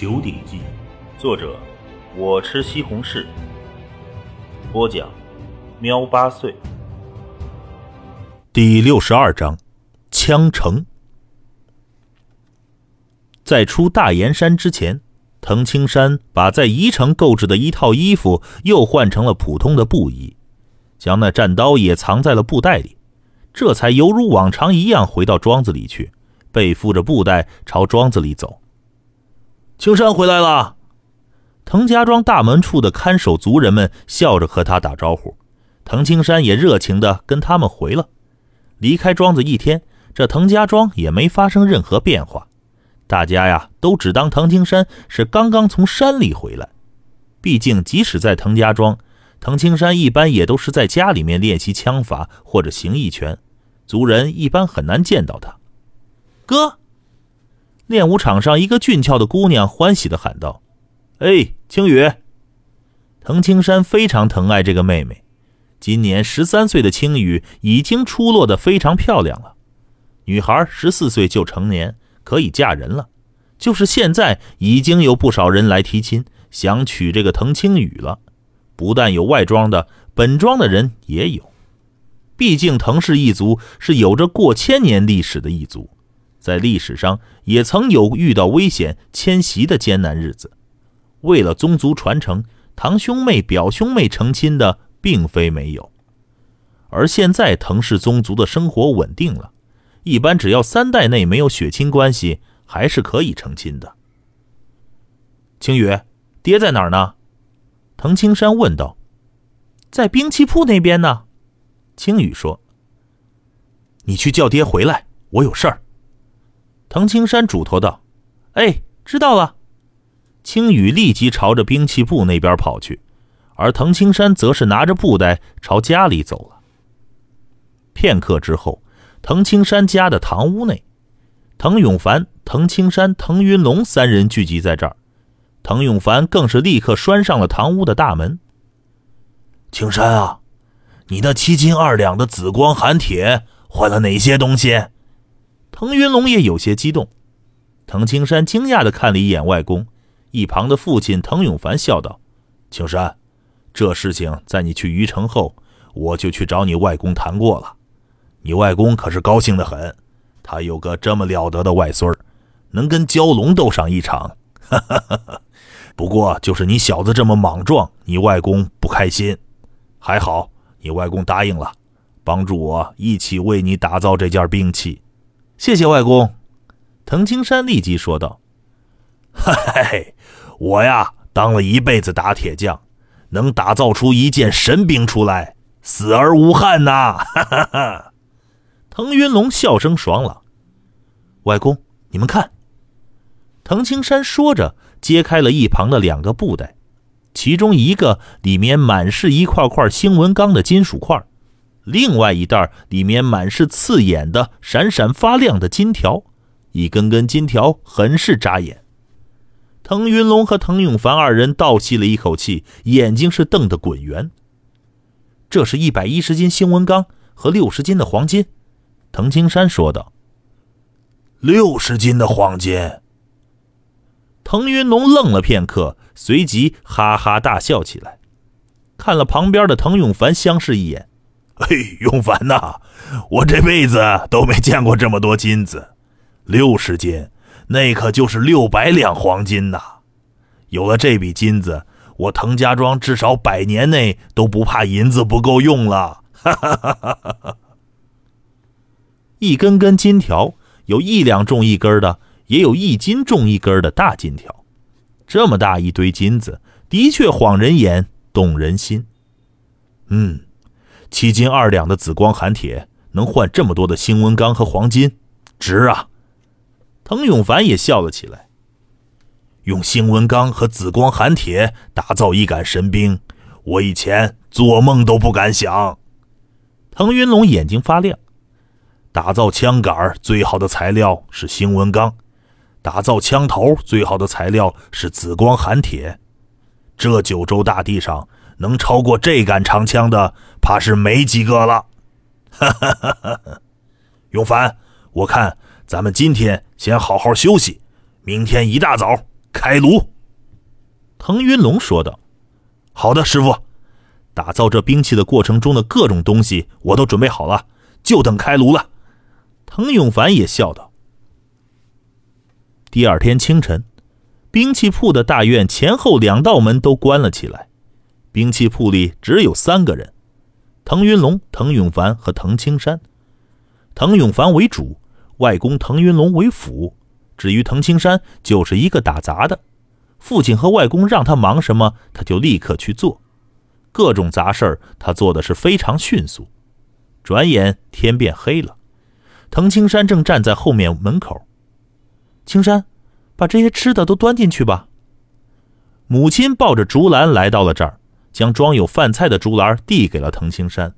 九鼎记》，作者我吃西红柿，播讲喵八岁。第六十二章，枪城。在出大岩山之前，藤青山把在宜城购置的一套衣服又换成了普通的布衣，将那战刀也藏在了布袋里，这才犹如往常一样回到庄子里去，背负着布袋朝庄子里走。青山回来了，滕家庄大门处的看守族人们笑着和他打招呼，滕青山也热情地跟他们回了。离开庄子一天，这滕家庄也没发生任何变化，大家呀都只当滕青山是刚刚从山里回来。毕竟，即使在滕家庄，滕青山一般也都是在家里面练习枪法或者形意拳，族人一般很难见到他。哥。练武场上，一个俊俏的姑娘欢喜地喊道：“哎，青雨！”藤青山非常疼爱这个妹妹。今年十三岁的青雨已经出落得非常漂亮了。女孩十四岁就成年，可以嫁人了。就是现在，已经有不少人来提亲，想娶这个藤青雨了。不但有外庄的，本庄的人也有。毕竟藤氏一族是有着过千年历史的一族。在历史上也曾有遇到危险迁徙的艰难日子，为了宗族传承，堂兄妹、表兄妹成亲的并非没有。而现在藤氏宗族的生活稳定了，一般只要三代内没有血亲关系，还是可以成亲的。青雨，爹在哪儿呢？藤青山问道。在兵器铺那边呢。青雨说。你去叫爹回来，我有事儿。藤青山嘱托道：“哎，知道了。”青羽立即朝着兵器部那边跑去，而藤青山则是拿着布袋朝家里走了。片刻之后，藤青山家的堂屋内，藤永凡、藤青山、藤云龙三人聚集在这儿。藤永凡更是立刻拴上了堂屋的大门。青山啊，你那七斤二两的紫光寒铁换了哪些东西？腾云龙也有些激动，藤青山惊讶地看了一眼外公，一旁的父亲藤永凡笑道：“青山，这事情在你去虞城后，我就去找你外公谈过了。你外公可是高兴得很，他有个这么了得的外孙能跟蛟龙斗上一场。哈哈哈哈不过就是你小子这么莽撞，你外公不开心。还好你外公答应了，帮助我一起为你打造这件兵器。”谢谢外公，藤青山立即说道：“嗨，我呀，当了一辈子打铁匠，能打造出一件神兵出来，死而无憾呐！”哈哈哈。藤云龙笑声爽朗：“外公，你们看。”藤青山说着，揭开了一旁的两个布袋，其中一个里面满是一块块星纹钢的金属块。另外一袋里面满是刺眼的、闪闪发亮的金条，一根根金条很是扎眼。滕云龙和滕永凡二人倒吸了一口气，眼睛是瞪得滚圆。这是一百一十斤星纹钢和六十斤的黄金，滕青山说道。六十斤的黄金。滕云龙愣了片刻，随即哈哈大笑起来，看了旁边的滕永凡相视一眼。嘿，永凡呐，我这辈子都没见过这么多金子，六十斤，那可就是六百两黄金呐！有了这笔金子，我滕家庄至少百年内都不怕银子不够用了。哈哈哈哈！一根根金条，有一两重一根的，也有一斤重一根的大金条。这么大一堆金子，的确晃人眼，动人心。嗯。七斤二两的紫光寒铁能换这么多的星纹钢和黄金，值啊！滕永凡也笑了起来。用星纹钢和紫光寒铁打造一杆神兵，我以前做梦都不敢想。滕云龙眼睛发亮。打造枪杆最好的材料是星纹钢，打造枪头最好的材料是紫光寒铁。这九州大地上。能超过这杆长枪的，怕是没几个了。哈哈哈哈哈！永凡，我看咱们今天先好好休息，明天一大早开炉。腾云龙说道：“好的，师傅。打造这兵器的过程中的各种东西我都准备好了，就等开炉了。”滕永凡也笑道。第二天清晨，兵器铺的大院前后两道门都关了起来，兵器铺里只有三个人：滕云龙、滕永凡和滕青山。滕永凡为主，外公滕云龙为辅，至于滕青山，就是一个打杂的。父亲和外公让他忙什么，他就立刻去做，各种杂事儿他做的是非常迅速。转眼天变黑了，滕青山正站在后面门口。青山，把这些吃的都端进去吧。母亲抱着竹篮来到了这儿，将装有饭菜的竹篮递给了滕青山。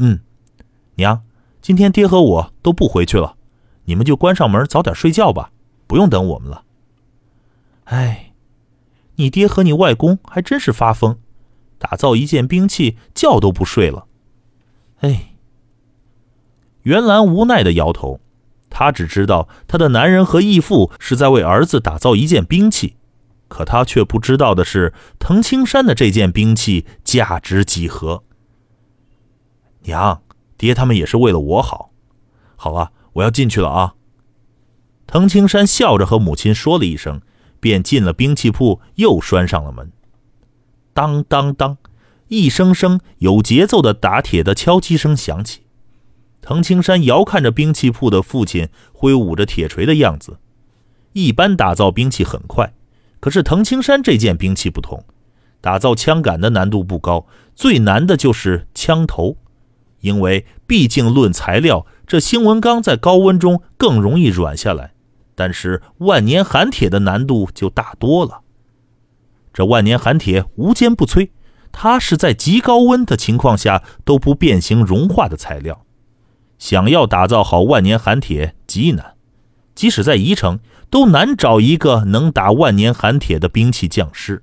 嗯，娘，今天爹和我都不回去了，你们就关上门早点睡觉吧，不用等我们了。哎，你爹和你外公还真是发疯，打造一件兵器，觉都不睡了。哎，袁兰无奈的摇头。她只知道她的男人和义父是在为儿子打造一件兵器，可他却不知道的是，藤青山的这件兵器价值几何。娘，爹他们也是为了我好。好了，我要进去了啊。藤青山笑着和母亲说了一声，便进了兵器铺，又拴上了门。当当当，一声声有节奏的打铁的敲击声响起。滕青山遥看着兵器铺的父亲挥舞着铁锤的样子。一般打造兵器很快，可是滕青山这件兵器不同，打造枪杆的难度不高，最难的就是枪头，因为毕竟论材料，这星纹钢在高温中更容易软下来，但是万年寒铁的难度就大多了。这万年寒铁无坚不摧，它是在极高温的情况下都不变形融化的材料。想要打造好万年寒铁极难，即使在宜城都难找一个能打万年寒铁的兵器匠师。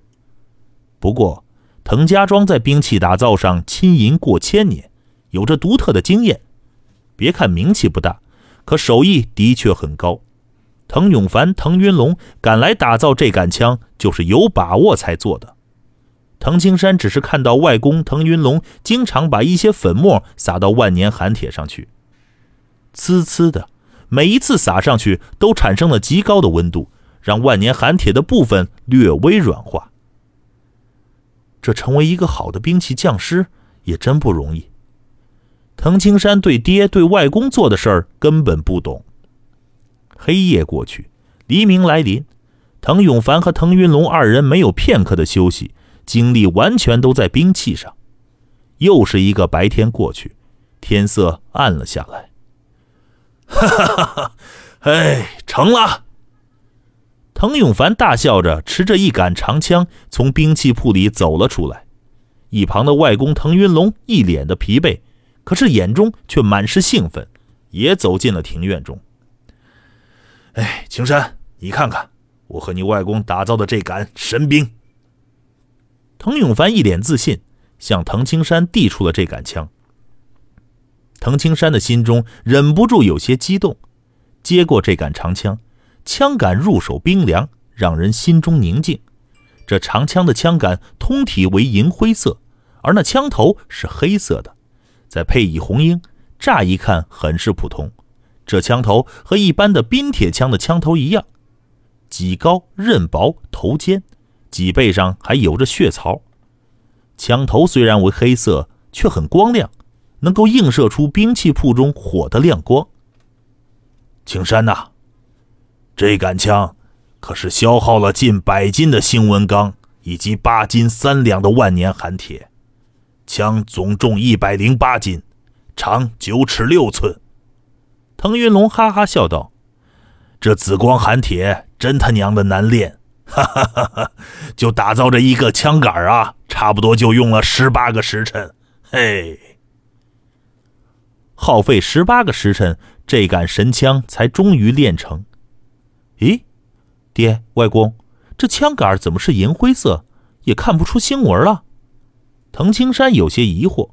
不过，滕家庄在兵器打造上亲银过千年，有着独特的经验。别看名气不大，可手艺的确很高。滕永凡、滕云龙赶来打造这杆枪，就是有把握才做的。滕青山只是看到外公滕云龙经常把一些粉末撒到万年寒铁上去。呲呲的，每一次撒上去都产生了极高的温度，让万年寒铁的部分略微软化。这成为一个好的兵器匠师也真不容易。滕青山对爹对外公做的事儿根本不懂。黑夜过去，黎明来临，滕永凡和滕云龙二人没有片刻的休息，精力完全都在兵器上。又是一个白天过去，天色暗了下来。哈哈哈！哈哎，成了！滕永凡大笑着，持着一杆长枪从兵器铺里走了出来。一旁的外公滕云龙一脸的疲惫，可是眼中却满是兴奋，也走进了庭院中。哎，青山，你看看，我和你外公打造的这杆神兵。滕永凡一脸自信，向滕青山递出了这杆枪。滕青山的心中忍不住有些激动，接过这杆长枪，枪杆入手冰凉，让人心中宁静。这长枪的枪杆通体为银灰色，而那枪头是黑色的，再配以红缨，乍一看很是普通。这枪头和一般的冰铁枪的枪头一样，脊高刃薄头尖，脊背上还有着血槽。枪头虽然为黑色，却很光亮。能够映射出兵器铺中火的亮光。青山呐，这杆枪可是消耗了近百斤的星文钢以及八斤三两的万年寒铁，枪总重一百零八斤，长九尺六寸。腾云龙哈哈笑道：“这紫光寒铁真他娘的难炼，哈哈哈哈！就打造这一个枪杆啊，差不多就用了十八个时辰，嘿。”耗费十八个时辰，这杆神枪才终于练成。咦，爹，外公，这枪杆怎么是银灰色，也看不出星纹了？滕青山有些疑惑。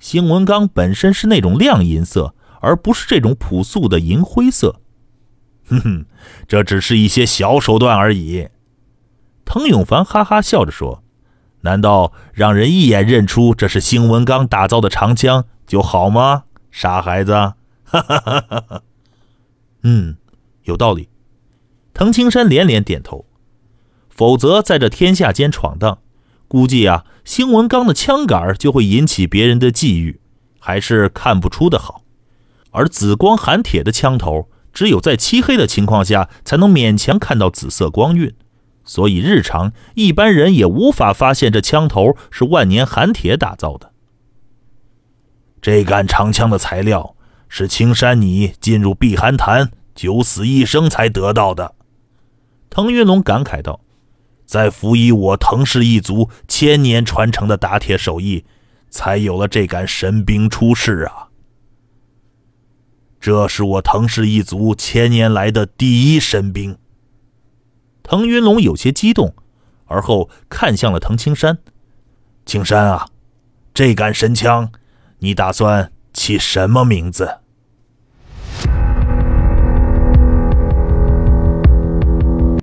星纹钢本身是那种亮银色，而不是这种朴素的银灰色。哼哼，这只是一些小手段而已。滕永凡哈哈笑着说：“难道让人一眼认出这是星文钢打造的长枪就好吗？傻孩子！”哈哈哈哈哈。嗯，有道理。滕青山连连点头。否则，在这天下间闯荡，估计啊，兴文刚的枪杆就会引起别人的觊觎，还是看不出的好。而紫光寒铁的枪头，只有在漆黑的情况下才能勉强看到紫色光晕，所以日常一般人也无法发现这枪头是万年寒铁打造的。这杆长枪的材料是青山你进入避寒潭九死一生才得到的，腾云龙感慨道。在辅以我腾氏一族千年传承的打铁手艺，才有了这杆神兵出世啊！这是我腾氏一族千年来的第一神兵。滕云龙有些激动，而后看向了滕青山：“青山啊，这杆神枪，你打算起什么名字？”